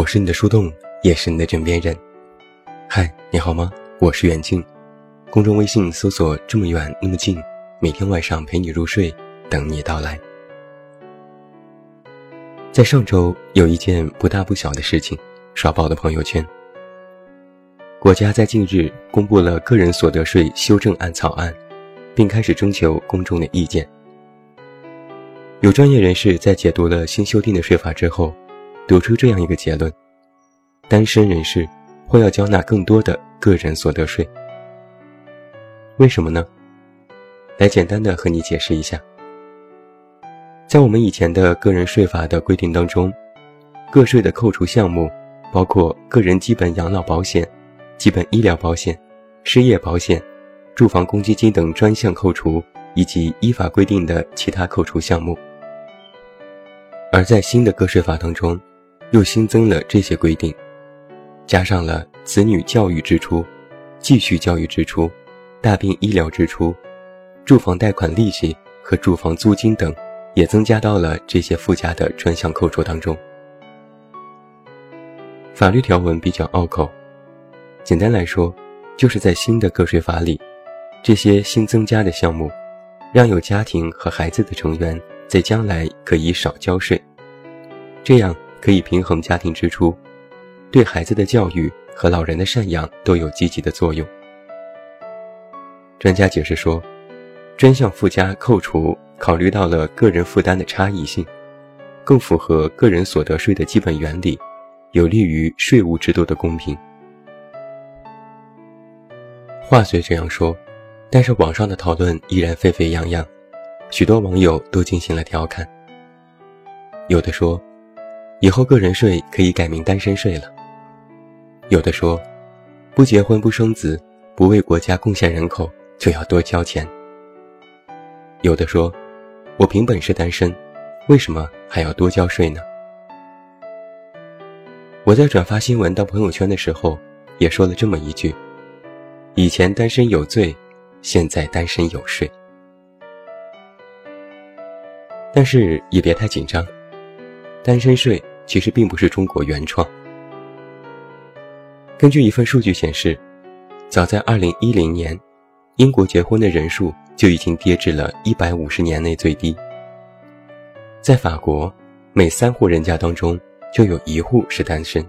我是你的树洞，也是你的枕边人。嗨，你好吗？我是远近，公众微信搜索“这么远那么近”，每天晚上陪你入睡，等你到来。在上周有一件不大不小的事情，刷爆了朋友圈。国家在近日公布了个人所得税修正案草案，并开始征求公众的意见。有专业人士在解读了新修订的税法之后，得出这样一个结论：单身人士会要交纳更多的个人所得税。为什么呢？来简单的和你解释一下。在我们以前的个人税法的规定当中，个税的扣除项目包括个人基本养老保险、基本医疗保险、失业保险、住房公积金等专项扣除，以及依法规定的其他扣除项目。而在新的个税法当中，又新增了这些规定，加上了子女教育支出、继续教育支出、大病医疗支出、住房贷款利息和住房租金等，也增加到了这些附加的专项扣除当中。法律条文比较拗口，简单来说，就是在新的个税法里，这些新增加的项目，让有家庭和孩子的成员。在将来可以少交税，这样可以平衡家庭支出，对孩子的教育和老人的赡养都有积极的作用。专家解释说，专项附加扣除考虑到了个人负担的差异性，更符合个人所得税的基本原理，有利于税务制度的公平。话虽这样说，但是网上的讨论依然沸沸扬扬。许多网友都进行了调侃，有的说，以后个人税可以改名单身税了；有的说，不结婚不生子，不为国家贡献人口就要多交钱；有的说，我凭本事单身，为什么还要多交税呢？我在转发新闻到朋友圈的时候，也说了这么一句：以前单身有罪，现在单身有税。但是也别太紧张，单身税其实并不是中国原创。根据一份数据显示，早在2010年，英国结婚的人数就已经跌至了150年内最低。在法国，每三户人家当中就有一户是单身，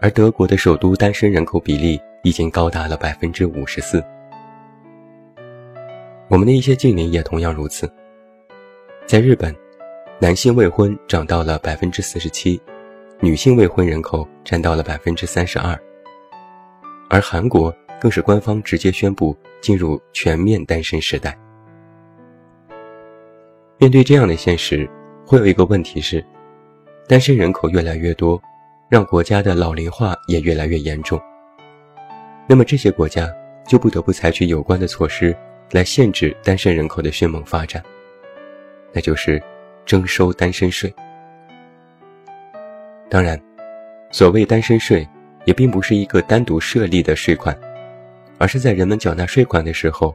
而德国的首都单身人口比例已经高达了百分之五十四。我们的一些近邻也同样如此。在日本，男性未婚涨到了百分之四十七，女性未婚人口占到了百分之三十二。而韩国更是官方直接宣布进入全面单身时代。面对这样的现实，会有一个问题是：单身人口越来越多，让国家的老龄化也越来越严重。那么这些国家就不得不采取有关的措施来限制单身人口的迅猛发展。那就是征收单身税。当然，所谓单身税，也并不是一个单独设立的税款，而是在人们缴纳税款的时候，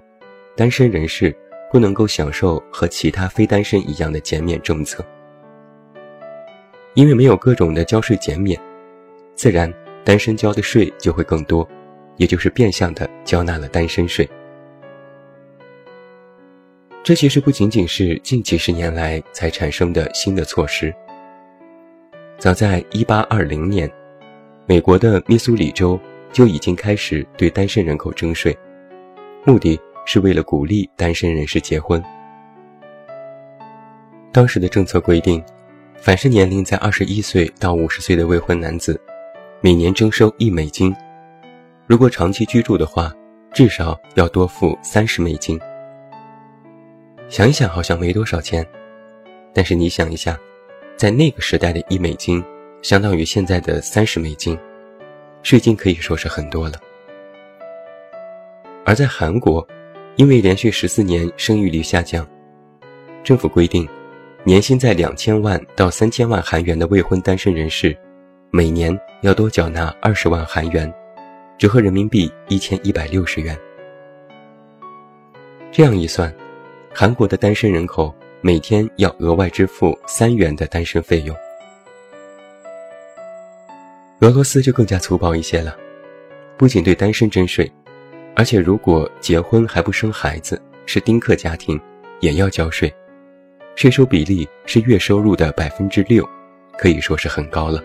单身人士不能够享受和其他非单身一样的减免政策。因为没有各种的交税减免，自然单身交的税就会更多，也就是变相的交纳了单身税。这其实不仅仅是近几十年来才产生的新的措施。早在1820年，美国的密苏里州就已经开始对单身人口征税，目的是为了鼓励单身人士结婚。当时的政策规定，凡是年龄在21岁到50岁的未婚男子，每年征收一美金；如果长期居住的话，至少要多付三十美金。想一想，好像没多少钱，但是你想一下，在那个时代的一美金，相当于现在的三十美金，税金可以说是很多了。而在韩国，因为连续十四年生育率下降，政府规定，年薪在两千万到三千万韩元的未婚单身人士，每年要多缴纳二十万韩元，折合人民币一千一百六十元。这样一算。韩国的单身人口每天要额外支付三元的单身费用。俄罗斯就更加粗暴一些了，不仅对单身征税，而且如果结婚还不生孩子，是丁克家庭，也要交税，税收比例是月收入的百分之六，可以说是很高了。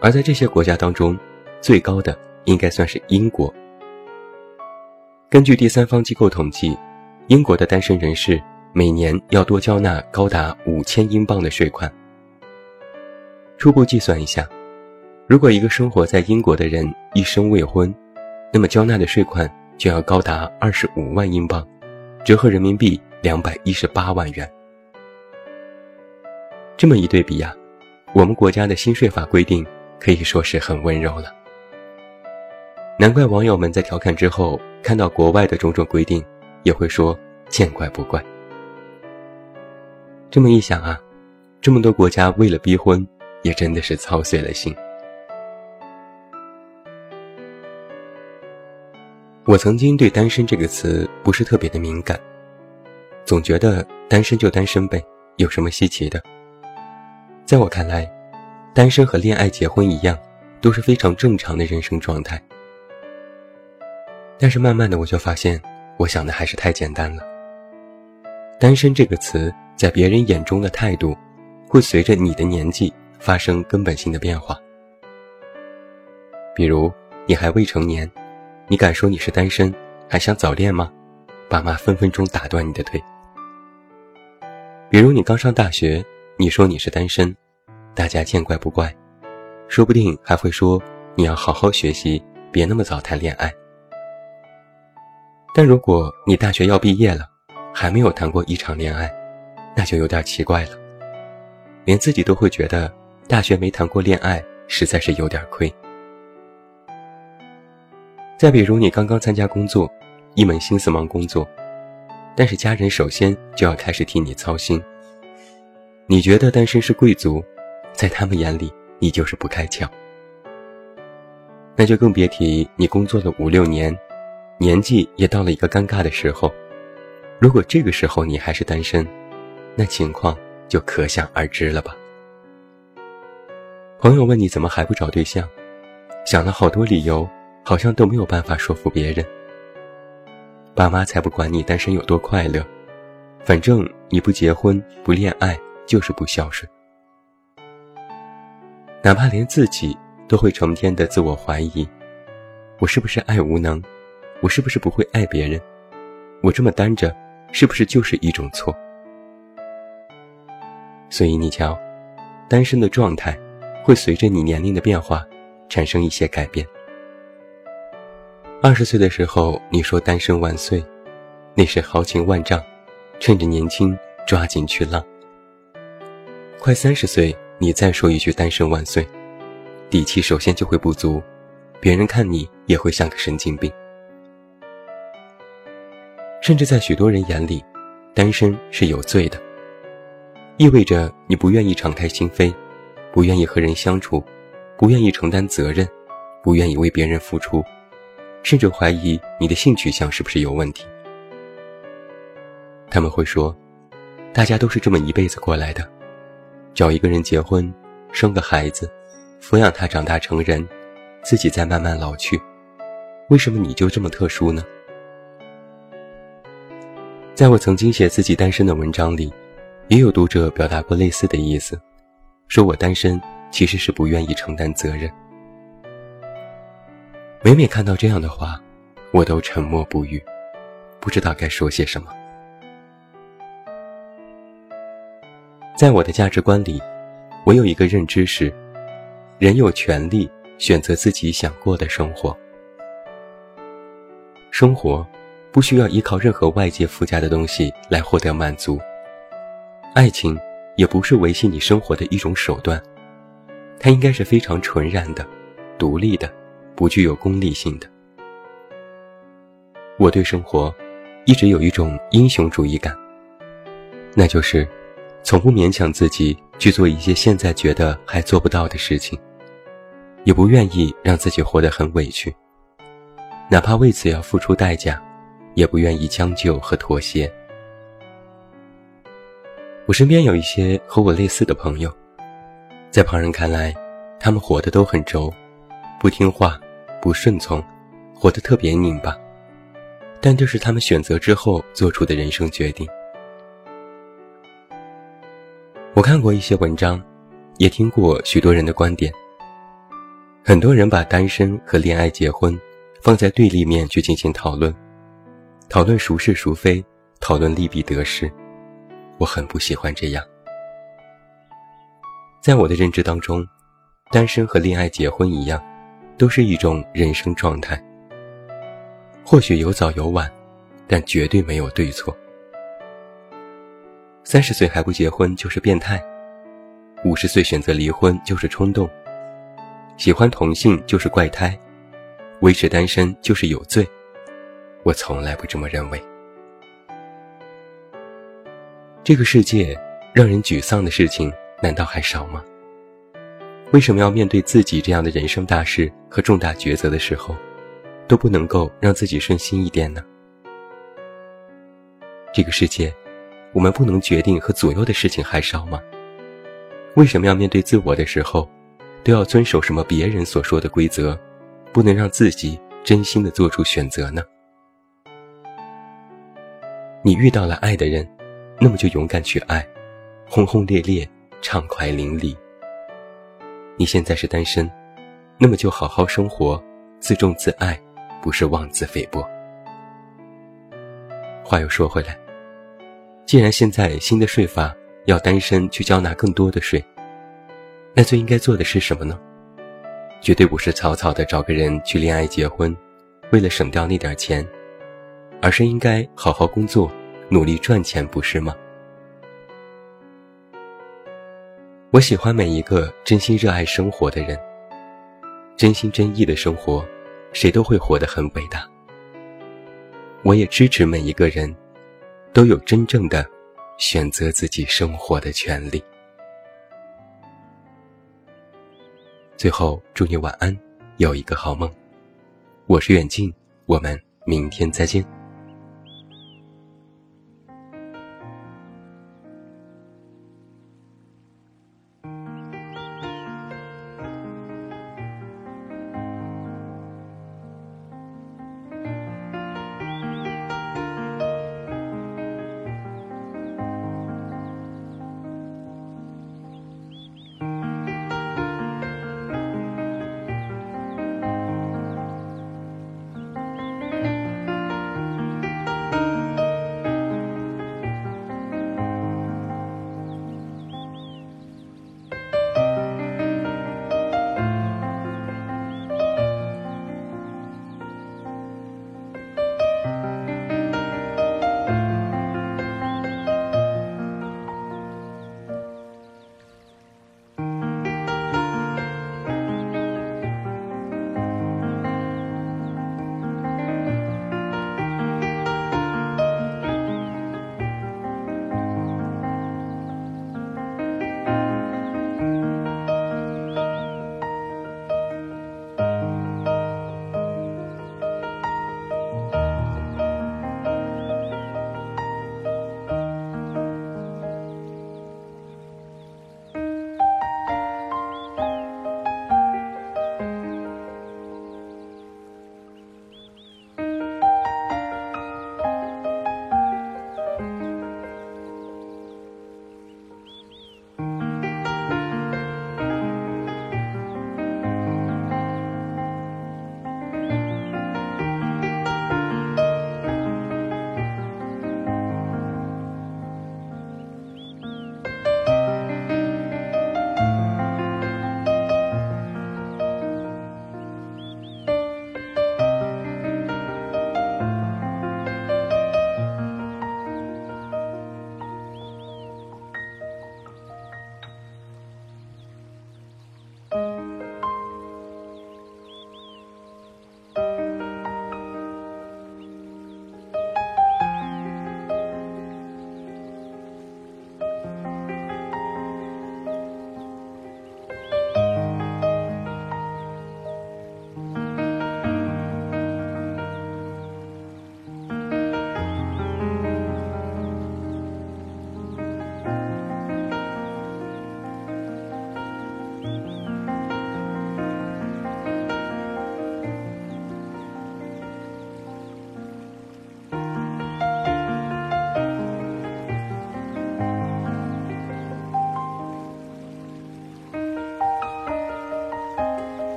而在这些国家当中，最高的应该算是英国。根据第三方机构统计，英国的单身人士每年要多交纳高达五千英镑的税款。初步计算一下，如果一个生活在英国的人一生未婚，那么交纳的税款就要高达二十五万英镑，折合人民币两百一十八万元。这么一对比呀，我们国家的新税法规定可以说是很温柔了。难怪网友们在调侃之后，看到国外的种种规定，也会说见怪不怪。这么一想啊，这么多国家为了逼婚。也真的是操碎了心。我曾经对“单身”这个词不是特别的敏感，总觉得单身就单身呗，有什么稀奇的？在我看来，单身和恋爱、结婚一样，都是非常正常的人生状态。但是慢慢的，我就发现，我想的还是太简单了。单身这个词，在别人眼中的态度，会随着你的年纪。发生根本性的变化，比如你还未成年，你敢说你是单身，还想早恋吗？爸妈分分钟打断你的腿。比如你刚上大学，你说你是单身，大家见怪不怪，说不定还会说你要好好学习，别那么早谈恋爱。但如果你大学要毕业了，还没有谈过一场恋爱，那就有点奇怪了，连自己都会觉得。大学没谈过恋爱，实在是有点亏。再比如，你刚刚参加工作，一门心思忙工作，但是家人首先就要开始替你操心。你觉得单身是贵族，在他们眼里你就是不开窍。那就更别提你工作了五六年，年纪也到了一个尴尬的时候。如果这个时候你还是单身，那情况就可想而知了吧。朋友问你怎么还不找对象，想了好多理由，好像都没有办法说服别人。爸妈才不管你单身有多快乐，反正你不结婚不恋爱就是不孝顺。哪怕连自己都会成天的自我怀疑：我是不是爱无能？我是不是不会爱别人？我这么单着，是不是就是一种错？所以你瞧，单身的状态。会随着你年龄的变化，产生一些改变。二十岁的时候，你说单身万岁，那是豪情万丈，趁着年轻抓紧去浪。快三十岁，你再说一句单身万岁，底气首先就会不足，别人看你也会像个神经病。甚至在许多人眼里，单身是有罪的，意味着你不愿意敞开心扉。不愿意和人相处，不愿意承担责任，不愿意为别人付出，甚至怀疑你的性取向是不是有问题。他们会说，大家都是这么一辈子过来的，找一个人结婚，生个孩子，抚养他长大成人，自己再慢慢老去，为什么你就这么特殊呢？在我曾经写自己单身的文章里，也有读者表达过类似的意思。说我单身，其实是不愿意承担责任。每每看到这样的话，我都沉默不语，不知道该说些什么。在我的价值观里，我有一个认知是：人有权利选择自己想过的生活。生活不需要依靠任何外界附加的东西来获得满足。爱情。也不是维系你生活的一种手段，它应该是非常纯然的、独立的、不具有功利性的。我对生活一直有一种英雄主义感，那就是从不勉强自己去做一些现在觉得还做不到的事情，也不愿意让自己活得很委屈，哪怕为此要付出代价，也不愿意将就和妥协。我身边有一些和我类似的朋友，在旁人看来，他们活得都很轴，不听话，不顺从，活得特别拧巴。但这是他们选择之后做出的人生决定。我看过一些文章，也听过许多人的观点。很多人把单身和恋爱、结婚放在对立面去进行讨论，讨论孰是孰非，讨论利弊得失。我很不喜欢这样。在我的认知当中，单身和恋爱、结婚一样，都是一种人生状态。或许有早有晚，但绝对没有对错。三十岁还不结婚就是变态，五十岁选择离婚就是冲动，喜欢同性就是怪胎，维持单身就是有罪。我从来不这么认为。这个世界让人沮丧的事情难道还少吗？为什么要面对自己这样的人生大事和重大抉择的时候？都不能够让自己顺心一点呢？这个世界，我们不能决定和左右的事情还少吗？为什么要面对自我的时候，都要遵守什么别人所说的规则，不能让自己真心的做出选择呢？你遇到了爱的人，那么就勇敢去爱，轰轰烈烈，畅快淋漓。你现在是单身，那么就好好生活，自重自爱。不是妄自菲薄。话又说回来，既然现在新的税法要单身去交纳更多的税，那最应该做的是什么呢？绝对不是草草的找个人去恋爱结婚，为了省掉那点钱，而是应该好好工作，努力赚钱，不是吗？我喜欢每一个真心热爱生活的人，真心真意的生活。谁都会活得很伟大。我也支持每一个人，都有真正的选择自己生活的权利。最后，祝你晚安，有一个好梦。我是远近，我们明天再见。